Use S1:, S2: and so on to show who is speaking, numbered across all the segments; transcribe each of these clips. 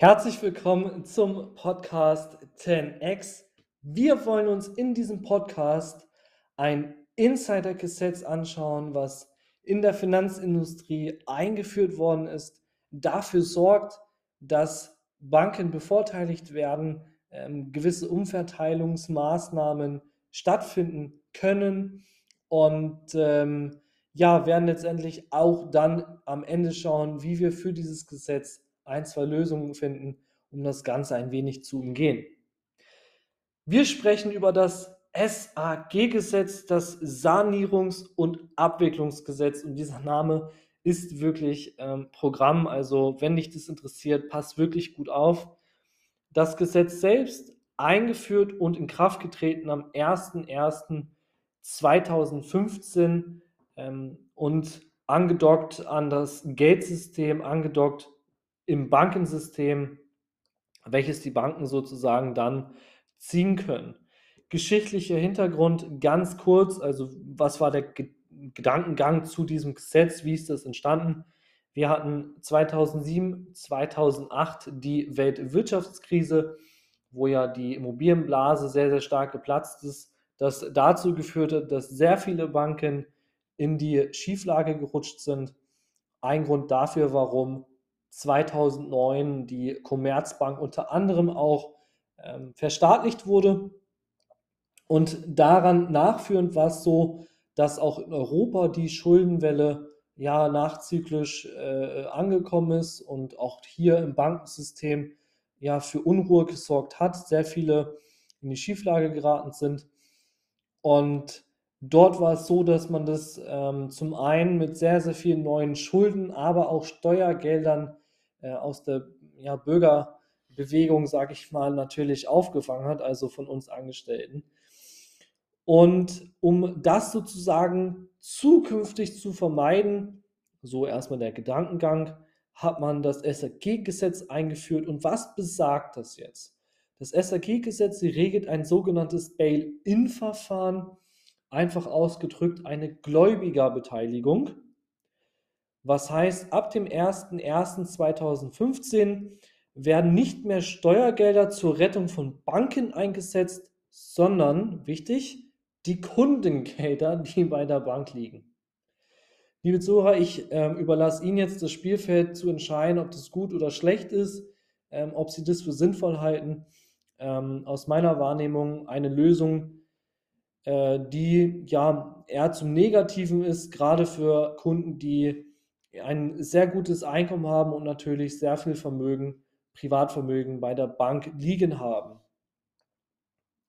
S1: Herzlich willkommen zum Podcast 10x. Wir wollen uns in diesem Podcast ein Insider-Gesetz anschauen, was in der Finanzindustrie eingeführt worden ist, dafür sorgt, dass Banken bevorteiligt werden, ähm, gewisse Umverteilungsmaßnahmen stattfinden können und ähm, ja, werden letztendlich auch dann am Ende schauen, wie wir für dieses Gesetz ein, zwei Lösungen finden, um das Ganze ein wenig zu umgehen. Wir sprechen über das SAG-Gesetz, das Sanierungs- und Abwicklungsgesetz. Und dieser Name ist wirklich ähm, Programm. Also wenn dich das interessiert, passt wirklich gut auf. Das Gesetz selbst eingeführt und in Kraft getreten am 01.01.2015 ähm, und angedockt an das Geldsystem, angedockt im Bankensystem, welches die Banken sozusagen dann ziehen können. Geschichtlicher Hintergrund ganz kurz, also was war der Ge Gedankengang zu diesem Gesetz, wie ist das entstanden? Wir hatten 2007, 2008 die Weltwirtschaftskrise, wo ja die Immobilienblase sehr, sehr stark geplatzt ist, das dazu geführt hat, dass sehr viele Banken in die Schieflage gerutscht sind. Ein Grund dafür, warum 2009 die Commerzbank unter anderem auch ähm, verstaatlicht wurde. Und daran nachführend war es so, dass auch in Europa die Schuldenwelle ja nachzyklisch äh, angekommen ist und auch hier im Bankensystem ja für Unruhe gesorgt hat, sehr viele in die Schieflage geraten sind. Und dort war es so, dass man das ähm, zum einen mit sehr, sehr vielen neuen Schulden, aber auch Steuergeldern äh, aus der ja, Bürgerbewegung, sage ich mal, natürlich aufgefangen hat, also von uns Angestellten. Und um das sozusagen zukünftig zu vermeiden, so erstmal der Gedankengang, hat man das SAG-Gesetz eingeführt. Und was besagt das jetzt? Das SAG-Gesetz regelt ein sogenanntes Bail-in-Verfahren, einfach ausgedrückt eine Gläubigerbeteiligung. Was heißt, ab dem 01.01.2015 werden nicht mehr Steuergelder zur Rettung von Banken eingesetzt, sondern, wichtig, die Kundengelder, die bei der Bank liegen. Liebe Zuhörer, ich äh, überlasse Ihnen jetzt das Spielfeld zu entscheiden, ob das gut oder schlecht ist, ähm, ob Sie das für sinnvoll halten. Ähm, aus meiner Wahrnehmung eine Lösung, äh, die ja eher zum Negativen ist, gerade für Kunden, die ein sehr gutes Einkommen haben und natürlich sehr viel Vermögen, Privatvermögen bei der Bank liegen haben.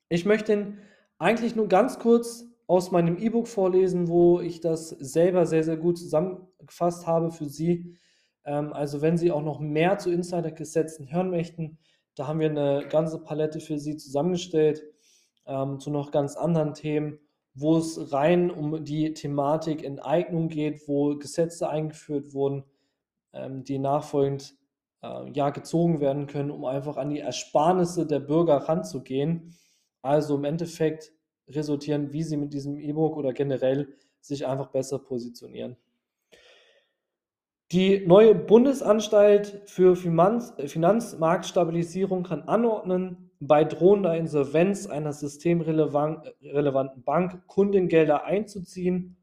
S1: Ich möchte eigentlich nur ganz kurz aus meinem E-Book vorlesen, wo ich das selber sehr, sehr gut zusammengefasst habe für Sie. Ähm, also wenn Sie auch noch mehr zu Insider-Gesetzen hören möchten, da haben wir eine ganze Palette für Sie zusammengestellt ähm, zu noch ganz anderen Themen wo es rein um die Thematik Enteignung geht, wo Gesetze eingeführt wurden, ähm, die nachfolgend äh, ja gezogen werden können, um einfach an die Ersparnisse der Bürger ranzugehen. Also im Endeffekt resultieren, wie sie mit diesem E-Book oder generell sich einfach besser positionieren. Die neue Bundesanstalt für Finanz Finanzmarktstabilisierung kann anordnen, bei drohender Insolvenz einer systemrelevanten Bank Kundengelder einzuziehen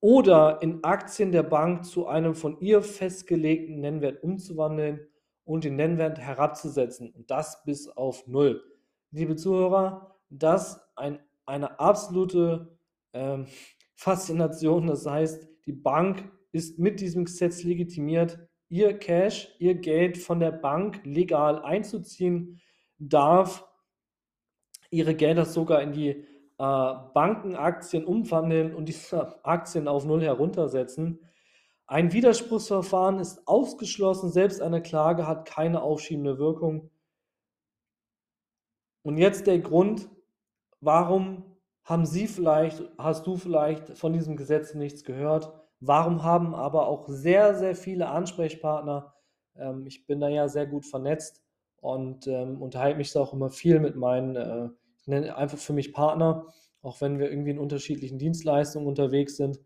S1: oder in Aktien der Bank zu einem von ihr festgelegten Nennwert umzuwandeln und den Nennwert herabzusetzen und das bis auf Null. Liebe Zuhörer, das ein, eine absolute ähm, Faszination. Das heißt, die Bank ist mit diesem Gesetz legitimiert, ihr Cash, ihr Geld von der Bank legal einzuziehen darf ihre Gelder sogar in die äh, Bankenaktien umwandeln und diese Aktien auf Null heruntersetzen. Ein Widerspruchsverfahren ist ausgeschlossen, selbst eine Klage hat keine aufschiebende Wirkung. Und jetzt der Grund, warum haben Sie vielleicht, hast du vielleicht von diesem Gesetz nichts gehört? Warum haben aber auch sehr, sehr viele Ansprechpartner, ähm, ich bin da ja sehr gut vernetzt, und ähm, unterhalte mich auch immer viel mit meinen, äh, ich nenne einfach für mich Partner, auch wenn wir irgendwie in unterschiedlichen Dienstleistungen unterwegs sind,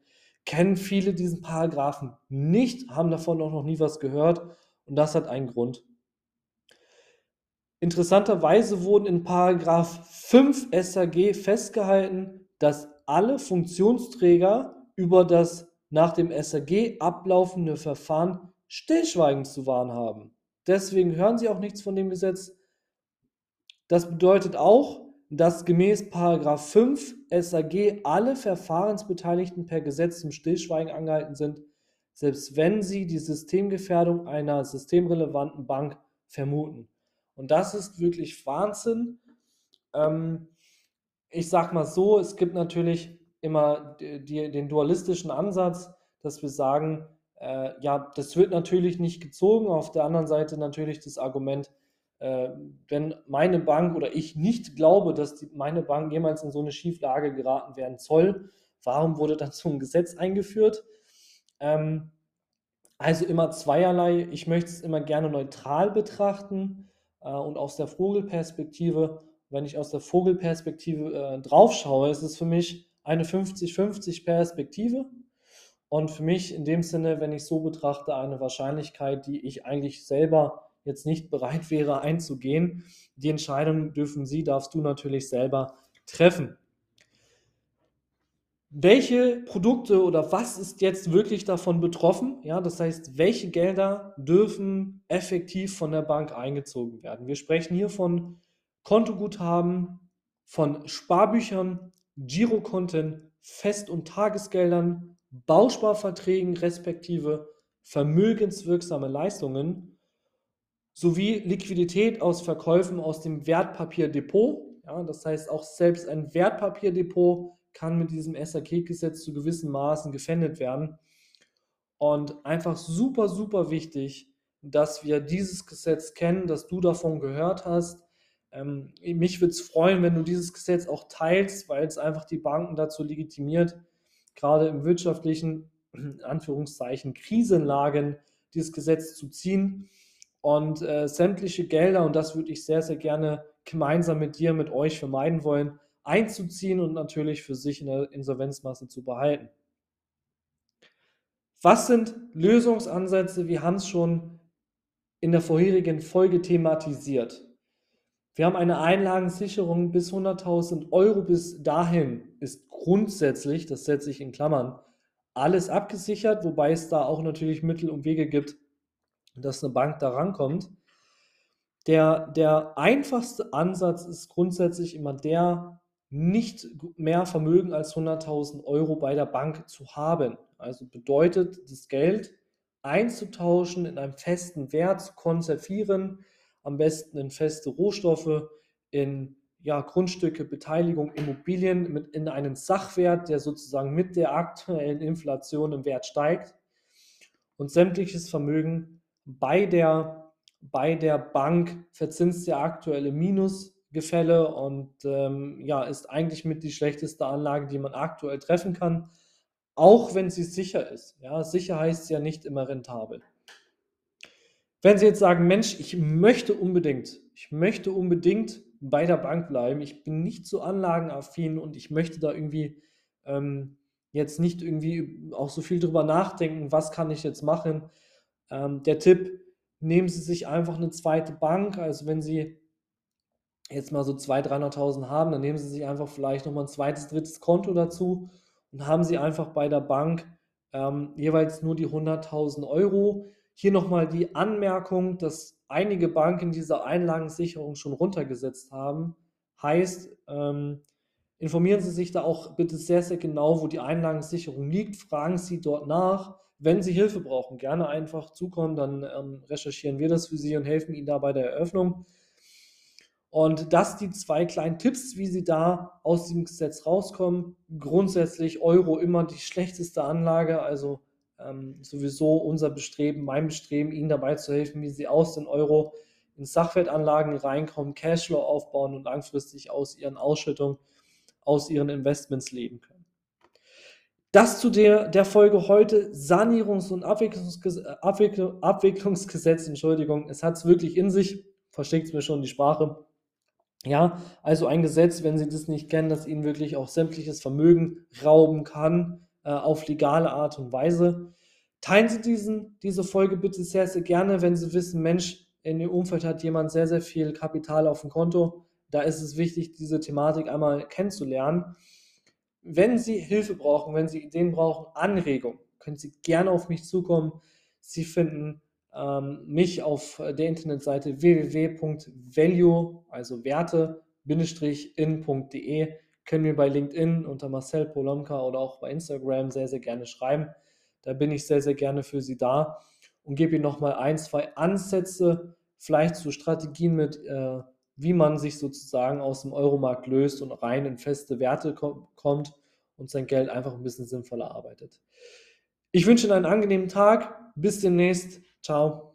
S1: kennen viele diesen Paragraphen nicht, haben davon auch noch nie was gehört und das hat einen Grund. Interessanterweise wurden in Paragraph 5 SAG festgehalten, dass alle Funktionsträger über das nach dem SAG ablaufende Verfahren Stillschweigen zu wahren haben. Deswegen hören Sie auch nichts von dem Gesetz. Das bedeutet auch, dass gemäß 5 SAG alle Verfahrensbeteiligten per Gesetz zum Stillschweigen angehalten sind, selbst wenn sie die Systemgefährdung einer systemrelevanten Bank vermuten. Und das ist wirklich Wahnsinn. Ähm, ich sage mal so, es gibt natürlich immer die, den dualistischen Ansatz, dass wir sagen, äh, ja, das wird natürlich nicht gezogen. Auf der anderen Seite natürlich das Argument, äh, wenn meine Bank oder ich nicht glaube, dass die, meine Bank jemals in so eine Schieflage geraten werden soll, warum wurde dann so ein Gesetz eingeführt? Ähm, also immer zweierlei. Ich möchte es immer gerne neutral betrachten äh, und aus der Vogelperspektive. Wenn ich aus der Vogelperspektive äh, drauf schaue, ist es für mich eine 50-50 Perspektive. Und für mich in dem Sinne, wenn ich so betrachte, eine Wahrscheinlichkeit, die ich eigentlich selber jetzt nicht bereit wäre einzugehen. Die Entscheidung dürfen Sie, darfst du natürlich selber treffen. Welche Produkte oder was ist jetzt wirklich davon betroffen? Ja, das heißt, welche Gelder dürfen effektiv von der Bank eingezogen werden? Wir sprechen hier von Kontoguthaben, von Sparbüchern, Girokonten, Fest- und Tagesgeldern, Bausparverträgen respektive vermögenswirksame Leistungen sowie Liquidität aus Verkäufen aus dem Wertpapierdepot. Ja, das heißt, auch selbst ein Wertpapierdepot kann mit diesem SAK-Gesetz zu gewissen Maßen gefändet werden. Und einfach super, super wichtig, dass wir dieses Gesetz kennen, dass du davon gehört hast. Ähm, mich würde es freuen, wenn du dieses Gesetz auch teilst, weil es einfach die Banken dazu legitimiert, gerade im wirtschaftlichen, Anführungszeichen, Krisenlagen dieses Gesetz zu ziehen und äh, sämtliche Gelder, und das würde ich sehr, sehr gerne gemeinsam mit dir, mit euch vermeiden wollen, einzuziehen und natürlich für sich in der Insolvenzmasse zu behalten. Was sind Lösungsansätze? Wir haben es schon in der vorherigen Folge thematisiert. Wir haben eine Einlagensicherung bis 100.000 Euro. Bis dahin ist grundsätzlich, das setze ich in Klammern, alles abgesichert, wobei es da auch natürlich Mittel und Wege gibt, dass eine Bank da rankommt. Der, der einfachste Ansatz ist grundsätzlich immer der, nicht mehr Vermögen als 100.000 Euro bei der Bank zu haben. Also bedeutet das Geld einzutauschen, in einem festen Wert zu konservieren, am besten in feste Rohstoffe, in ja, Grundstücke, Beteiligung, Immobilien mit in einen Sachwert, der sozusagen mit der aktuellen Inflation im Wert steigt und sämtliches Vermögen bei der, bei der Bank verzinst der aktuelle Minusgefälle und ähm, ja, ist eigentlich mit die schlechteste Anlage, die man aktuell treffen kann, auch wenn sie sicher ist. Ja, sicher heißt ja nicht immer rentabel. Wenn Sie jetzt sagen, Mensch, ich möchte unbedingt, ich möchte unbedingt bei der Bank bleiben, ich bin nicht so anlagenaffin und ich möchte da irgendwie ähm, jetzt nicht irgendwie auch so viel drüber nachdenken, was kann ich jetzt machen, ähm, der Tipp, nehmen Sie sich einfach eine zweite Bank. Also wenn Sie jetzt mal so 200.000, 300.000 haben, dann nehmen Sie sich einfach vielleicht nochmal ein zweites, drittes Konto dazu und haben Sie einfach bei der Bank ähm, jeweils nur die 100.000 Euro. Hier nochmal die Anmerkung, dass einige Banken diese Einlagensicherung schon runtergesetzt haben. Heißt, ähm, informieren Sie sich da auch bitte sehr, sehr genau, wo die Einlagensicherung liegt. Fragen Sie dort nach. Wenn Sie Hilfe brauchen, gerne einfach zukommen, dann ähm, recherchieren wir das für Sie und helfen Ihnen da bei der Eröffnung. Und das die zwei kleinen Tipps, wie Sie da aus dem Gesetz rauskommen. Grundsätzlich Euro immer die schlechteste Anlage, also ähm, sowieso unser Bestreben, mein Bestreben, Ihnen dabei zu helfen, wie Sie aus den Euro in Sachwertanlagen reinkommen, Cashflow aufbauen und langfristig aus Ihren Ausschüttungen, aus Ihren Investments leben können. Das zu der, der Folge heute, Sanierungs- und Abwicklungsges Abwickl Abwicklungsgesetz, Entschuldigung, es hat es wirklich in sich, versteckt mir schon die Sprache. Ja, also ein Gesetz, wenn Sie das nicht kennen, das Ihnen wirklich auch sämtliches Vermögen rauben kann, äh, auf legale Art und Weise. Teilen Sie diesen, diese Folge bitte sehr, sehr gerne, wenn Sie wissen, Mensch, in Ihrem Umfeld hat jemand sehr, sehr viel Kapital auf dem Konto. Da ist es wichtig, diese Thematik einmal kennenzulernen. Wenn Sie Hilfe brauchen, wenn Sie Ideen brauchen, Anregungen, können Sie gerne auf mich zukommen. Sie finden ähm, mich auf der Internetseite www.value, also Werte-in.de, können mir bei LinkedIn unter Marcel Polomka oder auch bei Instagram sehr, sehr gerne schreiben. Da bin ich sehr, sehr gerne für Sie da und gebe Ihnen nochmal ein, zwei Ansätze, vielleicht zu Strategien mit, äh, wie man sich sozusagen aus dem Euromarkt löst und rein in feste Werte kom kommt und sein Geld einfach ein bisschen sinnvoller arbeitet. Ich wünsche Ihnen einen angenehmen Tag. Bis demnächst. Ciao.